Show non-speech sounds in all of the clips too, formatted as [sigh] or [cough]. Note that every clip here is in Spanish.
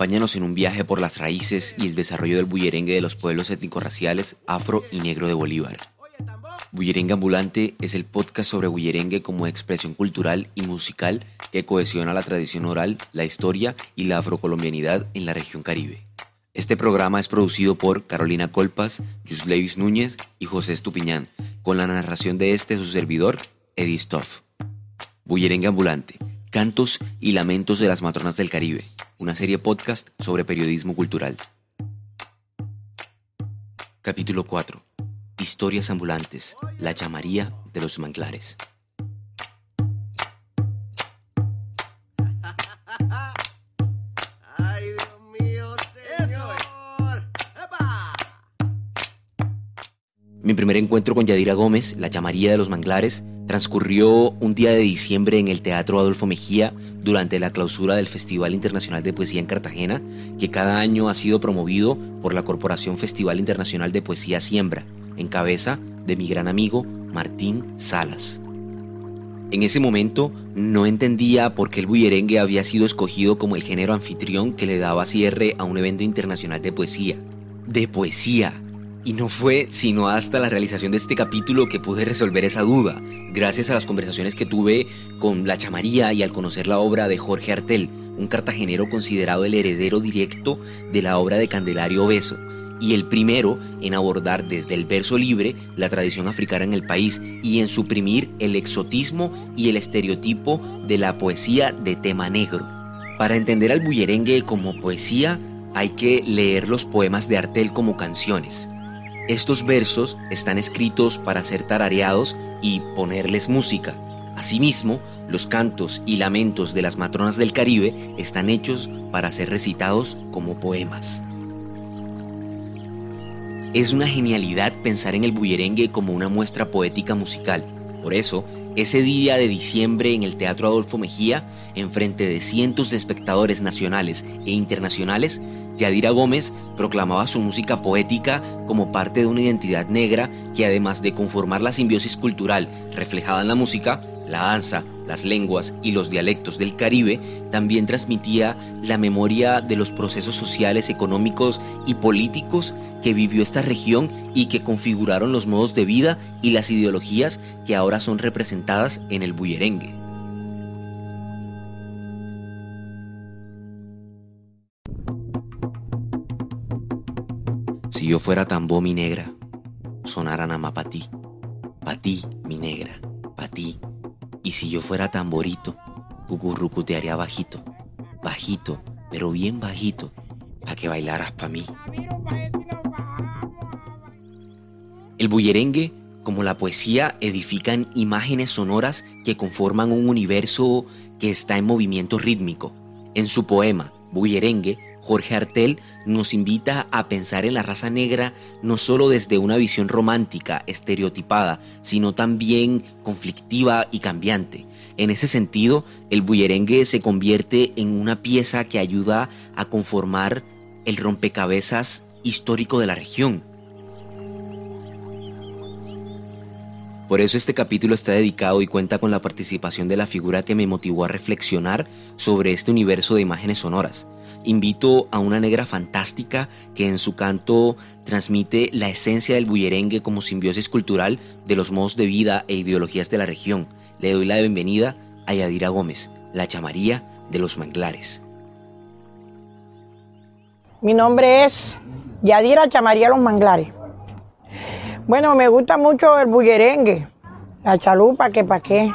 Acompáñanos en un viaje por las raíces y el desarrollo del bullerengue de los pueblos étnico-raciales afro y negro de Bolívar. Bullerengue Ambulante es el podcast sobre bullerengue como expresión cultural y musical que cohesiona la tradición oral, la historia y la afrocolombianidad en la región caribe. Este programa es producido por Carolina Colpas, Levis Núñez y José Estupiñán, con la narración de este su servidor, Eddie Stoff. Bullerengue Ambulante, Cantos y Lamentos de las Matronas del Caribe, una serie podcast sobre periodismo cultural. Capítulo 4. Historias ambulantes, la llamaría de los manglares. [laughs] Mi primer encuentro con Yadira Gómez, la llamaría de los manglares, transcurrió un día de diciembre en el Teatro Adolfo Mejía durante la clausura del Festival Internacional de Poesía en Cartagena, que cada año ha sido promovido por la Corporación Festival Internacional de Poesía Siembra, en cabeza de mi gran amigo Martín Salas. En ese momento no entendía por qué el bullerengue había sido escogido como el género anfitrión que le daba cierre a un evento internacional de poesía. De poesía, y no fue sino hasta la realización de este capítulo que pude resolver esa duda, gracias a las conversaciones que tuve con la chamaría y al conocer la obra de Jorge Artel, un cartagenero considerado el heredero directo de la obra de Candelario Beso, y el primero en abordar desde el verso libre la tradición africana en el país y en suprimir el exotismo y el estereotipo de la poesía de tema negro. Para entender al bullerengue como poesía, hay que leer los poemas de Artel como canciones. Estos versos están escritos para ser tarareados y ponerles música. Asimismo, los cantos y lamentos de las matronas del Caribe están hechos para ser recitados como poemas. Es una genialidad pensar en el bullerengue como una muestra poética musical. Por eso, ese día de diciembre en el Teatro Adolfo Mejía, en frente de cientos de espectadores nacionales e internacionales, Yadira Gómez proclamaba su música poética como parte de una identidad negra que además de conformar la simbiosis cultural reflejada en la música, la danza, las lenguas y los dialectos del Caribe, también transmitía la memoria de los procesos sociales, económicos y políticos que vivió esta región y que configuraron los modos de vida y las ideologías que ahora son representadas en el bullerengue. Yo fuera tambo mi negra, sonara nada pa' ti, pa' ti, mi negra, pa' ti. Y si yo fuera tamborito, cucurrucutearía bajito, bajito, pero bien bajito, pa' que bailaras pa' mí. El bullerengue, como la poesía, edifican imágenes sonoras que conforman un universo que está en movimiento rítmico. En su poema, Bullerengue, Jorge Artel nos invita a pensar en la raza negra no solo desde una visión romántica, estereotipada, sino también conflictiva y cambiante. En ese sentido, el bullerengue se convierte en una pieza que ayuda a conformar el rompecabezas histórico de la región. Por eso este capítulo está dedicado y cuenta con la participación de la figura que me motivó a reflexionar sobre este universo de imágenes sonoras invito a una negra fantástica que en su canto transmite la esencia del bullerengue como simbiosis cultural de los modos de vida e ideologías de la región. Le doy la bienvenida a Yadira Gómez, la chamaría de los manglares. Mi nombre es Yadira Chamaría Los Manglares. Bueno, me gusta mucho el bullerengue, la chalupa, que pa' qué.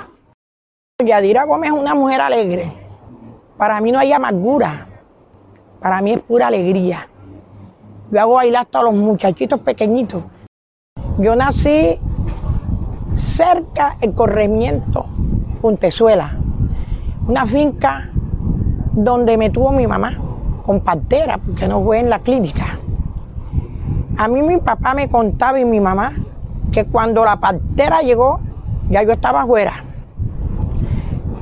Yadira Gómez es una mujer alegre. Para mí no hay amargura. Para mí es pura alegría. Yo hago bailar hasta los muchachitos pequeñitos. Yo nací cerca del corregimiento Puntezuela, una finca donde me tuvo mi mamá con partera, porque no fue en la clínica. A mí mi papá me contaba y mi mamá que cuando la partera llegó, ya yo estaba afuera.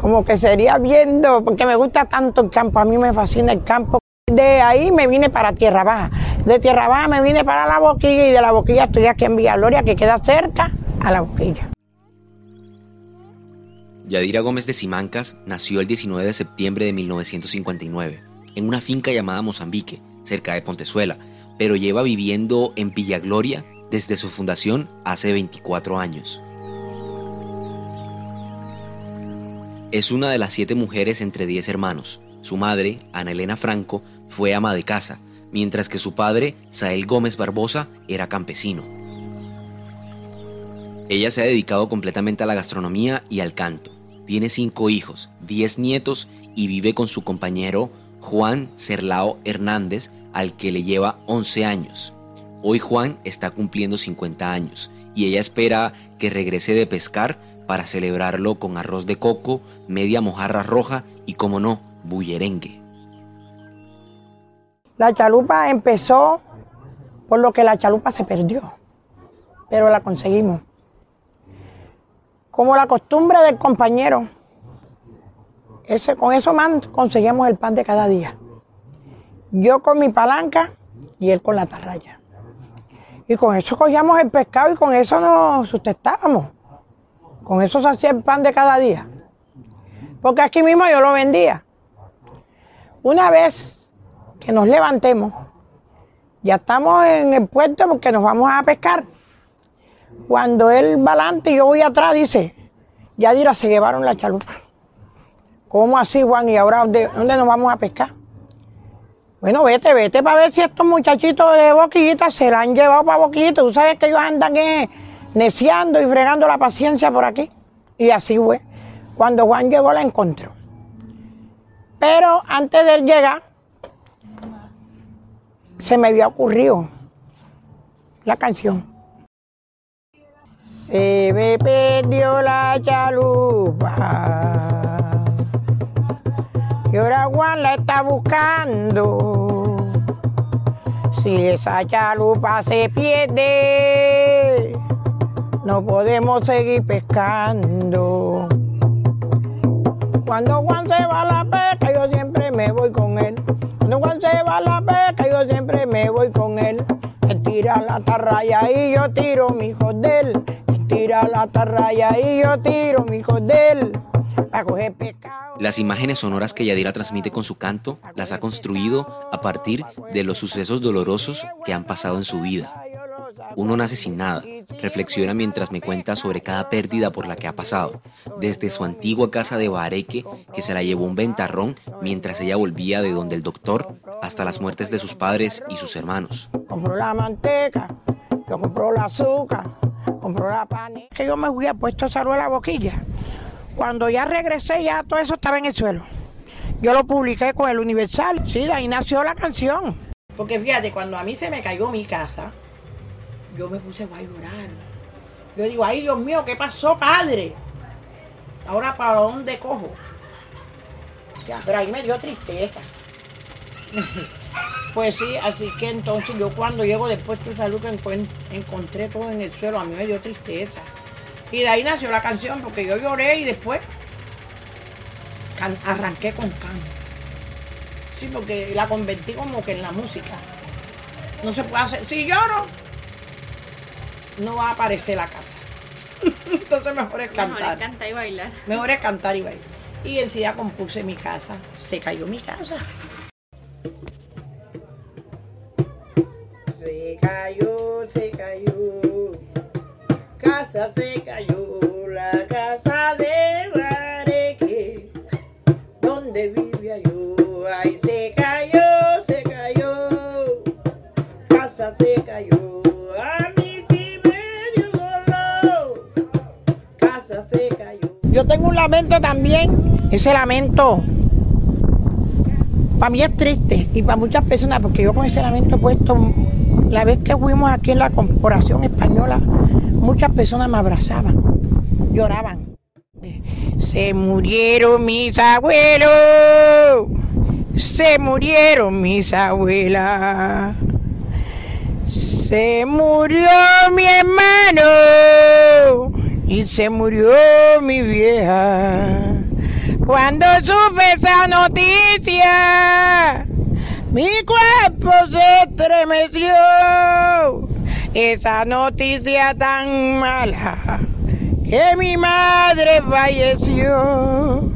Como que sería viendo, porque me gusta tanto el campo, a mí me fascina el campo. De ahí me vine para Tierra Baja. De Tierra Baja me vine para La Boquilla y de La Boquilla estoy aquí en Villaloria, que queda cerca a La Boquilla. Yadira Gómez de Simancas nació el 19 de septiembre de 1959. en una finca llamada Mozambique, cerca de Pontezuela, pero lleva viviendo en Villa Gloria desde su fundación hace 24 años. Es una de las siete mujeres entre diez hermanos. Su madre, Ana Elena Franco, fue ama de casa, mientras que su padre, Sael Gómez Barbosa, era campesino. Ella se ha dedicado completamente a la gastronomía y al canto. Tiene cinco hijos, diez nietos y vive con su compañero Juan Serlao Hernández, al que le lleva 11 años. Hoy Juan está cumpliendo 50 años y ella espera que regrese de pescar para celebrarlo con arroz de coco, media mojarra roja y, como no, bullerengue. La chalupa empezó por lo que la chalupa se perdió, pero la conseguimos. Como la costumbre del compañero, ese, con eso más conseguimos el pan de cada día. Yo con mi palanca y él con la tarraya. Y con eso cogíamos el pescado y con eso nos sustentábamos. Con eso se hacía el pan de cada día. Porque aquí mismo yo lo vendía. Una vez que nos levantemos, ya estamos en el puerto porque nos vamos a pescar. Cuando él va adelante y yo voy atrás, dice, ya dirá, se llevaron la chalupa. ¿Cómo así, Juan? ¿Y ahora dónde, dónde nos vamos a pescar? Bueno, vete, vete para ver si estos muchachitos de boquillita se la han llevado para boquillita. Tú sabes que ellos andan eh, neciando y fregando la paciencia por aquí. Y así fue. Cuando Juan llegó la encontró. Pero antes de él llegar, se me había ocurrido la canción. Se me perdió la chalupa. Y ahora Juan la está buscando. Si esa chalupa se pierde, no podemos seguir pescando. Cuando Juan se va a la pesca, yo siempre me voy con él. Cuando Juan se va a la pesca, yo siempre me voy con él. Él tira la tarraya y yo tiro mi hijo de él. Él tira la tarraya y yo tiro mi pescado. Las imágenes sonoras que Yadira transmite con su canto las ha construido a partir de los sucesos dolorosos que han pasado en su vida. Uno nace sin nada, reflexiona mientras me cuenta sobre cada pérdida por la que ha pasado, desde su antigua casa de Bareque, que se la llevó un ventarrón mientras ella volvía de donde el doctor, hasta las muertes de sus padres y sus hermanos. Compró la manteca, yo compró el azúcar, compró la pan. Que yo me fui a puesto salud a la boquilla. Cuando ya regresé, ya todo eso estaba en el suelo. Yo lo publiqué con el Universal. Sí, de ahí nació la canción. Porque fíjate, cuando a mí se me cayó mi casa, yo me puse a llorar. Yo digo, ay Dios mío, ¿qué pasó, padre? Ahora, ¿para dónde cojo? Ya, pero ahí me dio tristeza. [laughs] pues sí, así que entonces yo cuando llego después de salud que encontré todo en el suelo, a mí me dio tristeza. Y de ahí nació la canción, porque yo lloré y después arranqué con canto. Sí, porque la convertí como que en la música. No se puede hacer. Si lloro, no va a aparecer la casa. [laughs] Entonces mejor es Mejor cantar. es cantar y bailar. Mejor es cantar y bailar. Y enseguida compuse mi casa. Se cayó mi casa. Se cayó, se cayó. Casa se tengo un lamento también. Ese lamento para mí es triste y para muchas personas, porque yo con ese lamento puesto, la vez que fuimos aquí en la Corporación Española, muchas personas me abrazaban, lloraban. Se murieron mis abuelos, se murieron mis abuelas. Se murió mi hermano y se murió mi vieja. Cuando supe esa noticia, mi cuerpo se estremeció. Esa noticia tan mala que mi madre falleció.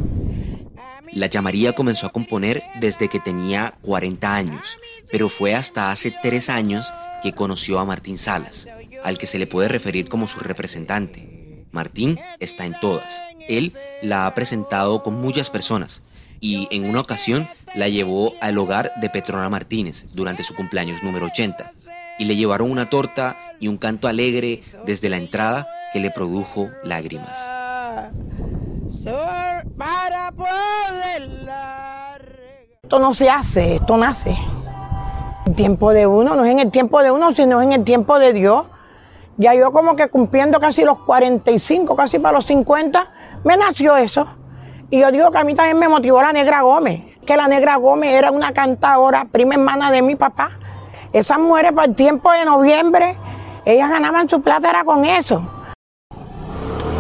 La Chamaría comenzó a componer desde que tenía 40 años, pero fue hasta hace tres años que conoció a Martín Salas, al que se le puede referir como su representante. Martín está en todas. Él la ha presentado con muchas personas y en una ocasión la llevó al hogar de Petrona Martínez durante su cumpleaños número 80 y le llevaron una torta y un canto alegre desde la entrada que le produjo lágrimas. Esto no se hace, esto nace. El tiempo de uno, no es en el tiempo de uno, sino en el tiempo de Dios. Ya yo como que cumpliendo casi los 45, casi para los 50, me nació eso. Y yo digo que a mí también me motivó la Negra Gómez, que la Negra Gómez era una cantadora, prima hermana de mi papá. Esas mujeres para el tiempo de noviembre, ellas ganaban su plata era con eso.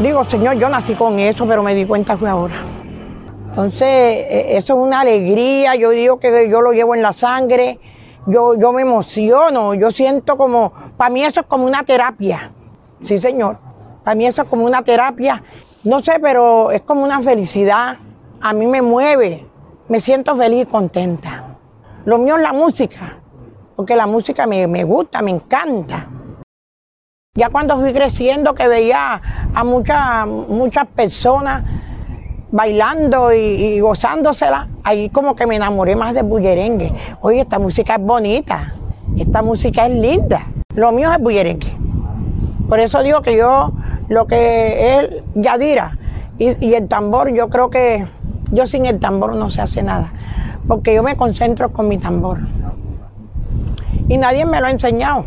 Digo, Señor, yo nací con eso, pero me di cuenta fue ahora. Entonces, e, eso es una alegría, yo digo que yo lo llevo en la sangre, yo, yo me emociono, yo siento como, para mí eso es como una terapia, sí señor, para mí eso es como una terapia, no sé, pero es como una felicidad, a mí me mueve, me siento feliz y contenta. Lo mío es la música, porque la música me, me gusta, me encanta. Ya cuando fui creciendo que veía a muchas, muchas personas bailando y, gozándosela, ahí como que me enamoré más de bullerengue. Oye, esta música es bonita, esta música es linda. Lo mío es bullerengue. Por eso digo que yo, lo que es Yadira y, y el tambor, yo creo que yo sin el tambor no se hace nada, porque yo me concentro con mi tambor. Y nadie me lo ha enseñado.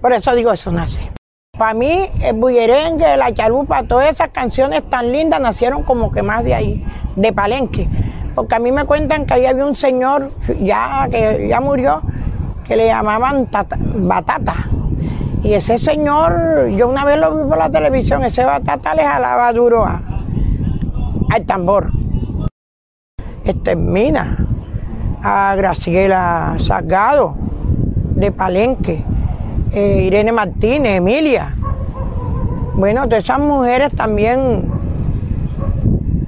Por eso digo, eso nace. Para mí, el bullerengue, la chalupa, todas esas canciones tan lindas nacieron como que más de ahí, de Palenque. Porque a mí me cuentan que ahí había un señor, ya que ya murió, que le llamaban Batata. Y ese señor, yo una vez lo vi por la televisión, ese Batata le jalaba duro al tambor. Este, Mina, a Graciela Salgado, de Palenque eh, Irene Martínez, Emilia. Bueno, de esas mujeres también,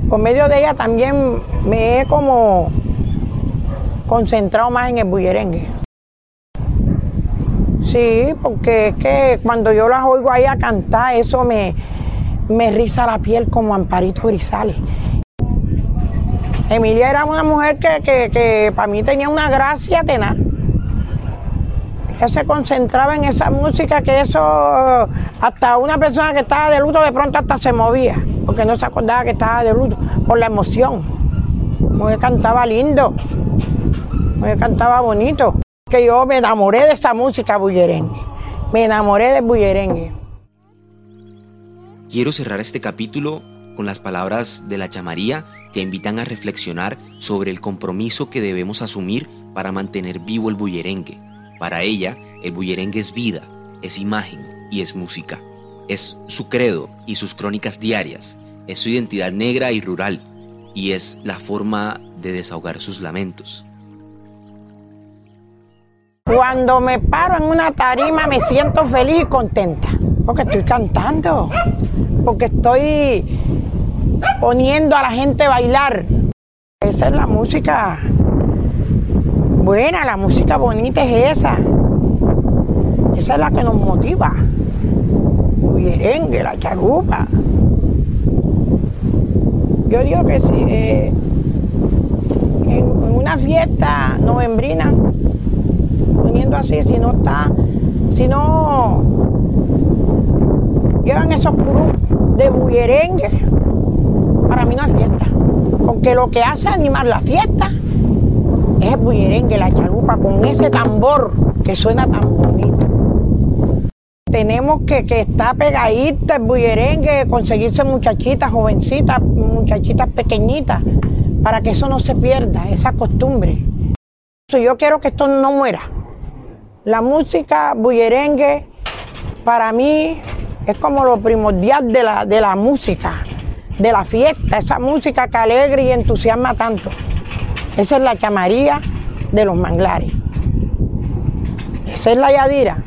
por medio de ellas también me he como concentrado más en el bullerengue. Sí, porque es que cuando yo las oigo ahí a cantar, eso me, me riza la piel como Amparito Grisales. Emilia era una mujer que, que, que para mí tenía una gracia tenaz. Ella se concentraba en esa música que eso, hasta una persona que estaba de luto de pronto hasta se movía, porque no se acordaba que estaba de luto, por la emoción. Porque cantaba lindo, porque cantaba bonito. Que yo me enamoré de esa música bullerengue, me enamoré del bullerengue. Quiero cerrar este capítulo con las palabras de la chamaría que invitan a reflexionar sobre el compromiso que debemos asumir para mantener vivo el bullerengue para ella, el bullerengue es vida, es imagen y es música. Es su credo y sus crónicas diarias, es su identidad negra y rural, y es la forma de desahogar sus lamentos. Cuando me paro en una tarima me siento feliz y contenta, porque estoy cantando, porque estoy poniendo a la gente a bailar. Esa es la música buena, la música bonita es esa. Esa es la que nos motiva. Bullerengue, la chalupa. Yo digo que si eh, en, una fiesta novembrina, poniendo así, si no está, si no llevan esos grupos de bullerengue, para mí no es fiesta. Porque lo que hace animar la fiesta es el bullerengue, la chalupa, con ese tambor que suena tan bonito. Tenemos que, que estar pegadito el bullerengue, conseguirse muchachitas, jovencitas, muchachitas pequeñitas, para que eso no se pierda, esa costumbre. Yo quiero que esto no muera. La música bullerengue, para mí, es como lo primordial de la, de la música, de la fiesta, esa música que alegra y entusiasma tanto. Esa es la chamaría de los manglares. Esa es la Yadira.